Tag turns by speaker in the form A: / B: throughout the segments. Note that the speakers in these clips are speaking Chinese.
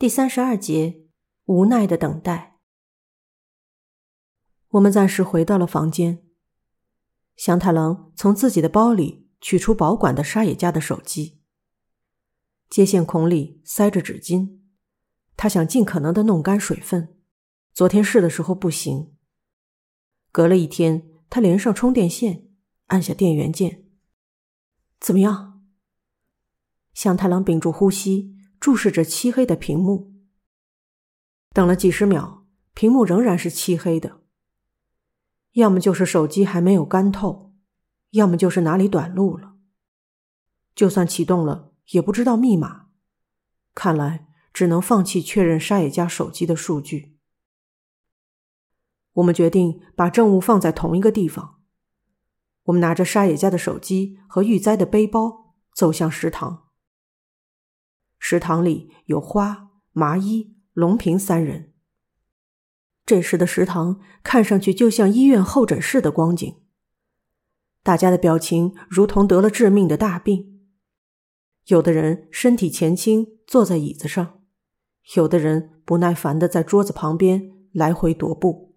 A: 第三十二节，无奈的等待。我们暂时回到了房间。祥太郎从自己的包里取出保管的沙野家的手机，接线孔里塞着纸巾，他想尽可能的弄干水分。昨天试的时候不行。隔了一天，他连上充电线，按下电源键。怎么样？祥太郎屏住呼吸。注视着漆黑的屏幕，等了几十秒，屏幕仍然是漆黑的。要么就是手机还没有干透，要么就是哪里短路了。就算启动了，也不知道密码。看来只能放弃确认沙野家手机的数据。我们决定把证物放在同一个地方。我们拿着沙野家的手机和玉哉的背包，走向食堂。食堂里有花、麻衣、龙平三人。这时的食堂看上去就像医院候诊室的光景，大家的表情如同得了致命的大病。有的人身体前倾坐在椅子上，有的人不耐烦的在桌子旁边来回踱步，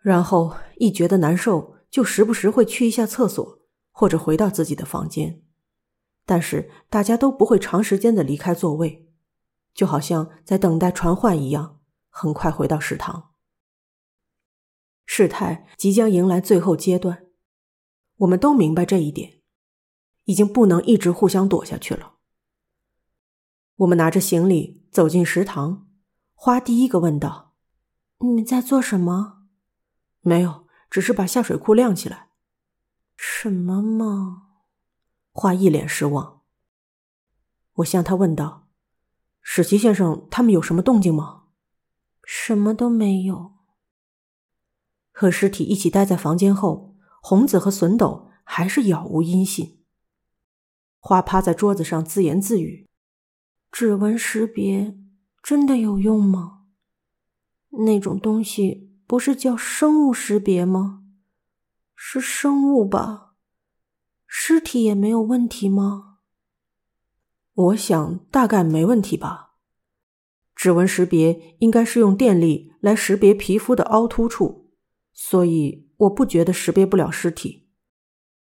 A: 然后一觉得难受，就时不时会去一下厕所，或者回到自己的房间。但是大家都不会长时间的离开座位，就好像在等待传唤一样，很快回到食堂。事态即将迎来最后阶段，我们都明白这一点，已经不能一直互相躲下去了。我们拿着行李走进食堂，花第一个问道：“
B: 你们在做什么？”“
A: 没有，只是把下水库晾起来。”“
B: 什么嘛？”
A: 花一脸失望。我向他问道：“史奇先生，他们有什么动静吗？”“
B: 什么都没有。”
A: 和尸体一起待在房间后，红子和笋斗还是杳无音信。花趴在桌子上自言自语：“
B: 指纹识别真的有用吗？那种东西不是叫生物识别吗？是生物吧？”尸体也没有问题吗？
A: 我想大概没问题吧。指纹识别应该是用电力来识别皮肤的凹凸处，所以我不觉得识别不了尸体。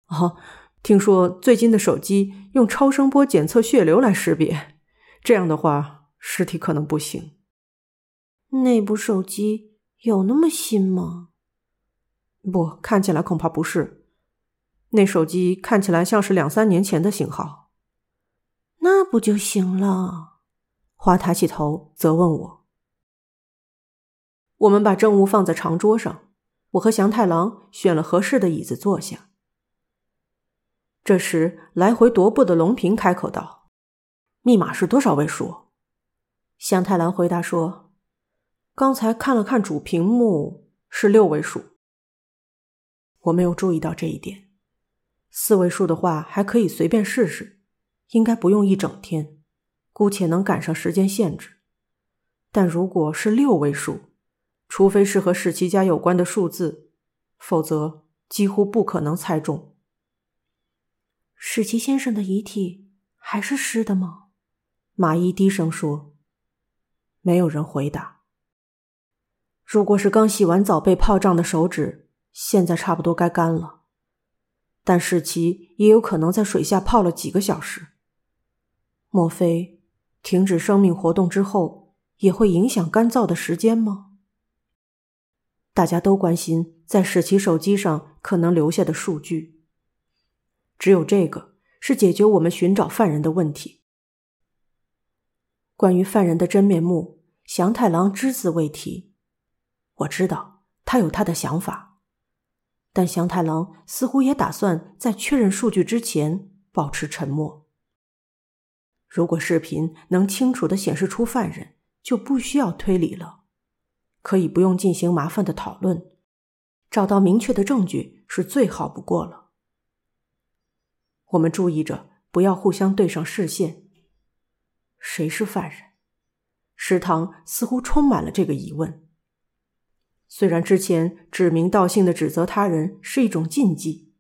A: 哦，听说最近的手机用超声波检测血流来识别，这样的话尸体可能不行。
B: 那部手机有那么新吗？
A: 不，看起来恐怕不是。那手机看起来像是两三年前的型号，
B: 那不就行了？
A: 花抬起头责问我。我们把证物放在长桌上，我和祥太郎选了合适的椅子坐下。这时，来回踱步的龙平开口道：“密码是多少位数？”祥太郎回答说：“刚才看了看主屏幕，是六位数。”我没有注意到这一点。四位数的话还可以随便试试，应该不用一整天，姑且能赶上时间限制。但如果是六位数，除非是和史奇家有关的数字，否则几乎不可能猜中。
B: 史奇先生的遗体还是湿的吗？
A: 马伊低声说。没有人回答。如果是刚洗完澡被泡胀的手指，现在差不多该干了。但是其也有可能在水下泡了几个小时。莫非停止生命活动之后也会影响干燥的时间吗？大家都关心在史奇手机上可能留下的数据。只有这个是解决我们寻找犯人的问题。关于犯人的真面目，祥太郎只字未提。我知道他有他的想法。但祥太郎似乎也打算在确认数据之前保持沉默。如果视频能清楚的显示出犯人，就不需要推理了，可以不用进行麻烦的讨论，找到明确的证据是最好不过了。我们注意着，不要互相对上视线。谁是犯人？食堂似乎充满了这个疑问。虽然之前指名道姓的指责他人是一种禁忌，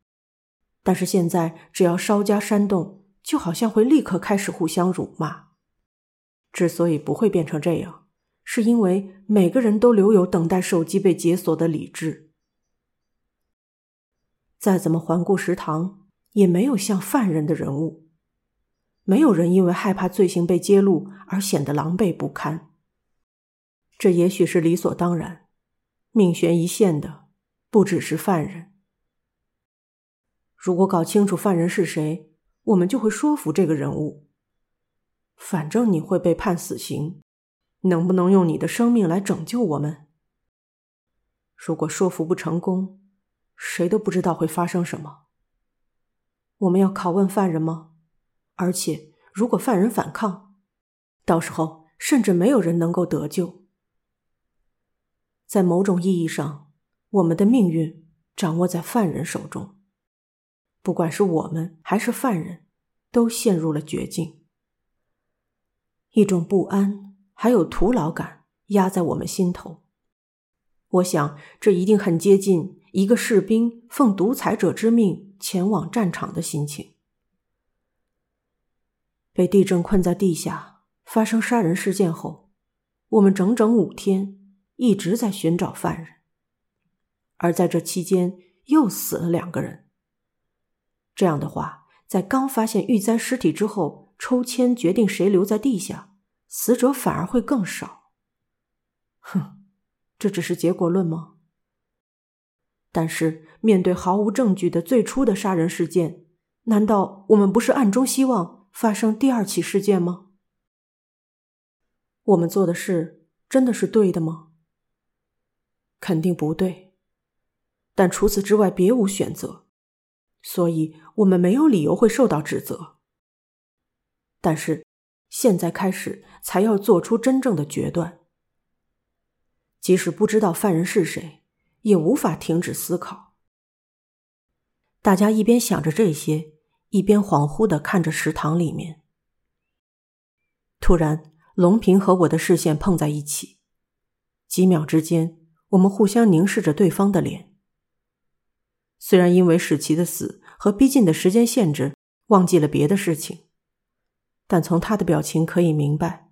A: 但是现在只要稍加煽动，就好像会立刻开始互相辱骂。之所以不会变成这样，是因为每个人都留有等待手机被解锁的理智。再怎么环顾食堂，也没有像犯人的人物。没有人因为害怕罪行被揭露而显得狼狈不堪。这也许是理所当然。命悬一线的不只是犯人。如果搞清楚犯人是谁，我们就会说服这个人物。反正你会被判死刑，能不能用你的生命来拯救我们？如果说服不成功，谁都不知道会发生什么。我们要拷问犯人吗？而且，如果犯人反抗，到时候甚至没有人能够得救。在某种意义上，我们的命运掌握在犯人手中。不管是我们还是犯人，都陷入了绝境。一种不安还有徒劳感压在我们心头。我想，这一定很接近一个士兵奉独裁者之命前往战场的心情。被地震困在地下，发生杀人事件后，我们整整五天一直在寻找犯人，而在这期间又死了两个人。这样的话，在刚发现玉簪尸体之后，抽签决定谁留在地下，死者反而会更少。哼，这只是结果论吗？但是面对毫无证据的最初的杀人事件，难道我们不是暗中希望？发生第二起事件吗？我们做的事真的是对的吗？肯定不对，但除此之外别无选择，所以我们没有理由会受到指责。但是现在开始才要做出真正的决断，即使不知道犯人是谁，也无法停止思考。大家一边想着这些。一边恍惚的看着食堂里面，突然，龙平和我的视线碰在一起，几秒之间，我们互相凝视着对方的脸。虽然因为史奇的死和逼近的时间限制，忘记了别的事情，但从他的表情可以明白，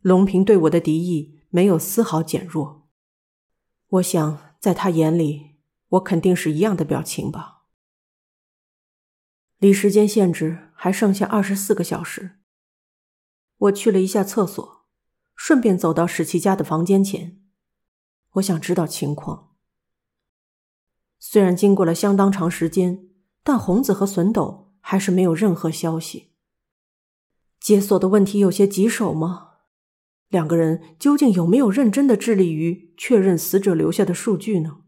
A: 龙平对我的敌意没有丝毫减弱。我想，在他眼里，我肯定是一样的表情吧。离时间限制还剩下二十四个小时。我去了一下厕所，顺便走到史奇家的房间前。我想知道情况。虽然经过了相当长时间，但红子和笋斗还是没有任何消息。解锁的问题有些棘手吗？两个人究竟有没有认真的致力于确认死者留下的数据呢？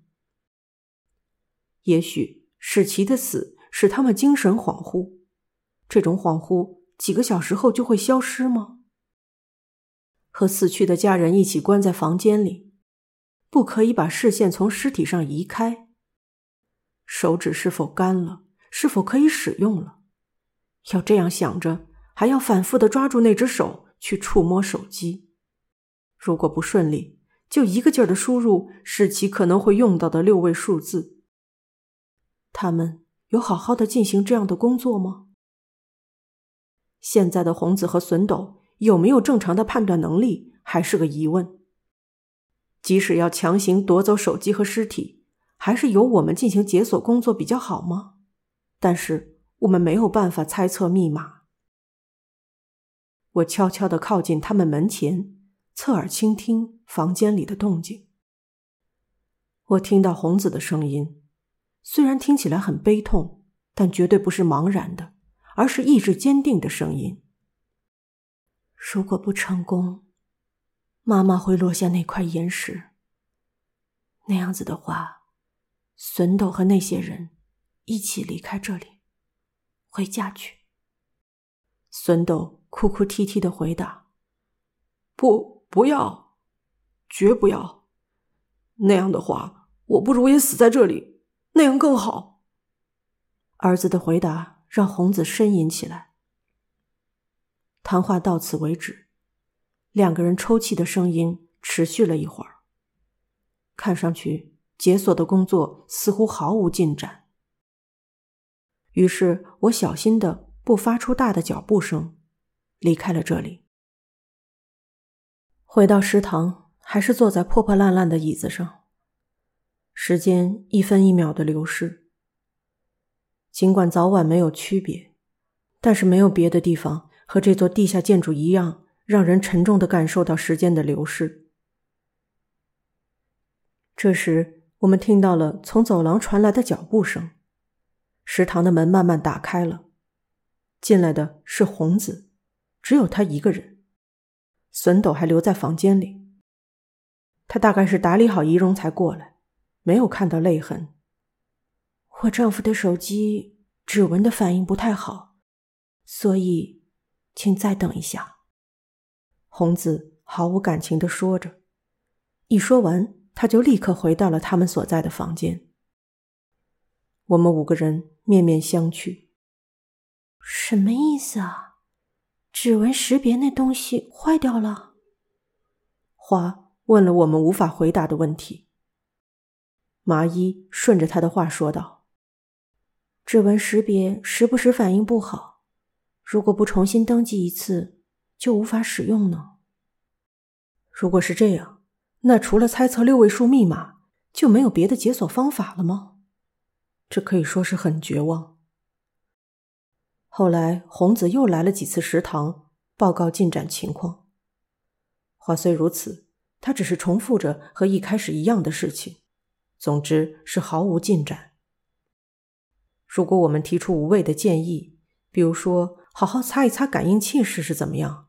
A: 也许史奇的死。使他们精神恍惚，这种恍惚几个小时后就会消失吗？和死去的家人一起关在房间里，不可以把视线从尸体上移开。手指是否干了？是否可以使用了？要这样想着，还要反复的抓住那只手去触摸手机。如果不顺利，就一个劲儿的输入使其可能会用到的六位数字。他们。有好好的进行这样的工作吗？现在的红子和笋斗有没有正常的判断能力，还是个疑问。即使要强行夺走手机和尸体，还是由我们进行解锁工作比较好吗？但是我们没有办法猜测密码。我悄悄的靠近他们门前，侧耳倾听房间里的动静。我听到红子的声音。虽然听起来很悲痛，但绝对不是茫然的，而是意志坚定的声音。如果不成功，妈妈会落下那块岩石。那样子的话，孙斗和那些人一起离开这里，回家去。孙斗哭哭啼啼的回答：“不，不要，绝不要。那样的话，我不如也死在这里。”那样更好。儿子的回答让红子呻吟起来。谈话到此为止，两个人抽泣的声音持续了一会儿。看上去解锁的工作似乎毫无进展。于是我小心的不发出大的脚步声，离开了这里。回到食堂，还是坐在破破烂烂的椅子上。时间一分一秒的流逝。尽管早晚没有区别，但是没有别的地方和这座地下建筑一样，让人沉重的感受到时间的流逝。这时，我们听到了从走廊传来的脚步声，食堂的门慢慢打开了，进来的是红子，只有他一个人，笋斗还留在房间里。他大概是打理好仪容才过来。没有看到泪痕。
B: 我丈夫的手机指纹的反应不太好，所以请再等一下。
A: 红子毫无感情的说着，一说完，他就立刻回到了他们所在的房间。我们五个人面面相觑。
B: 什么意思啊？指纹识别那东西坏掉了？
A: 花问了我们无法回答的问题。麻衣顺着他的话说道：“
B: 指纹识别时不时反应不好，如果不重新登记一次，就无法使用呢。
A: 如果是这样，那除了猜测六位数密码，就没有别的解锁方法了吗？这可以说是很绝望。”后来，红子又来了几次食堂，报告进展情况。话虽如此，他只是重复着和一开始一样的事情。总之是毫无进展。如果我们提出无谓的建议，比如说好好擦一擦感应器试试怎么样，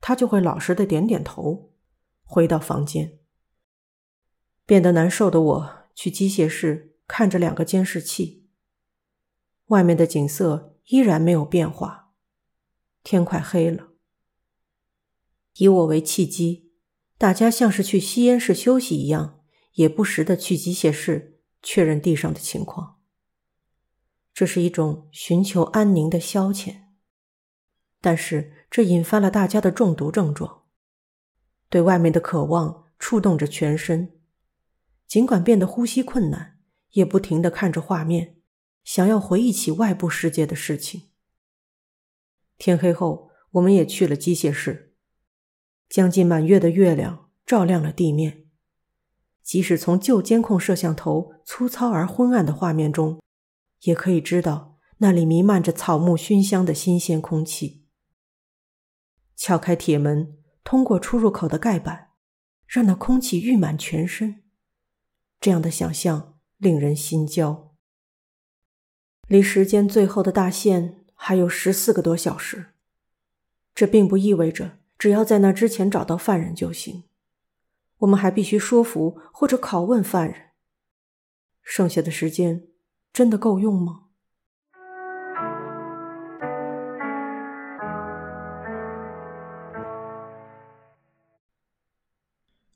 A: 他就会老实的点点头，回到房间。变得难受的我去机械室看着两个监视器，外面的景色依然没有变化，天快黑了。以我为契机，大家像是去吸烟室休息一样。也不时的去机械室确认地上的情况。这是一种寻求安宁的消遣，但是这引发了大家的中毒症状。对外面的渴望触动着全身，尽管变得呼吸困难，也不停的看着画面，想要回忆起外部世界的事情。天黑后，我们也去了机械室，将近满月的月亮照亮了地面。即使从旧监控摄像头粗糙而昏暗的画面中，也可以知道那里弥漫着草木熏香的新鲜空气。撬开铁门，通过出入口的盖板，让那空气溢满全身。这样的想象令人心焦。离时间最后的大限还有十四个多小时，这并不意味着只要在那之前找到犯人就行。我们还必须说服或者拷问犯人。剩下的时间真的够用吗？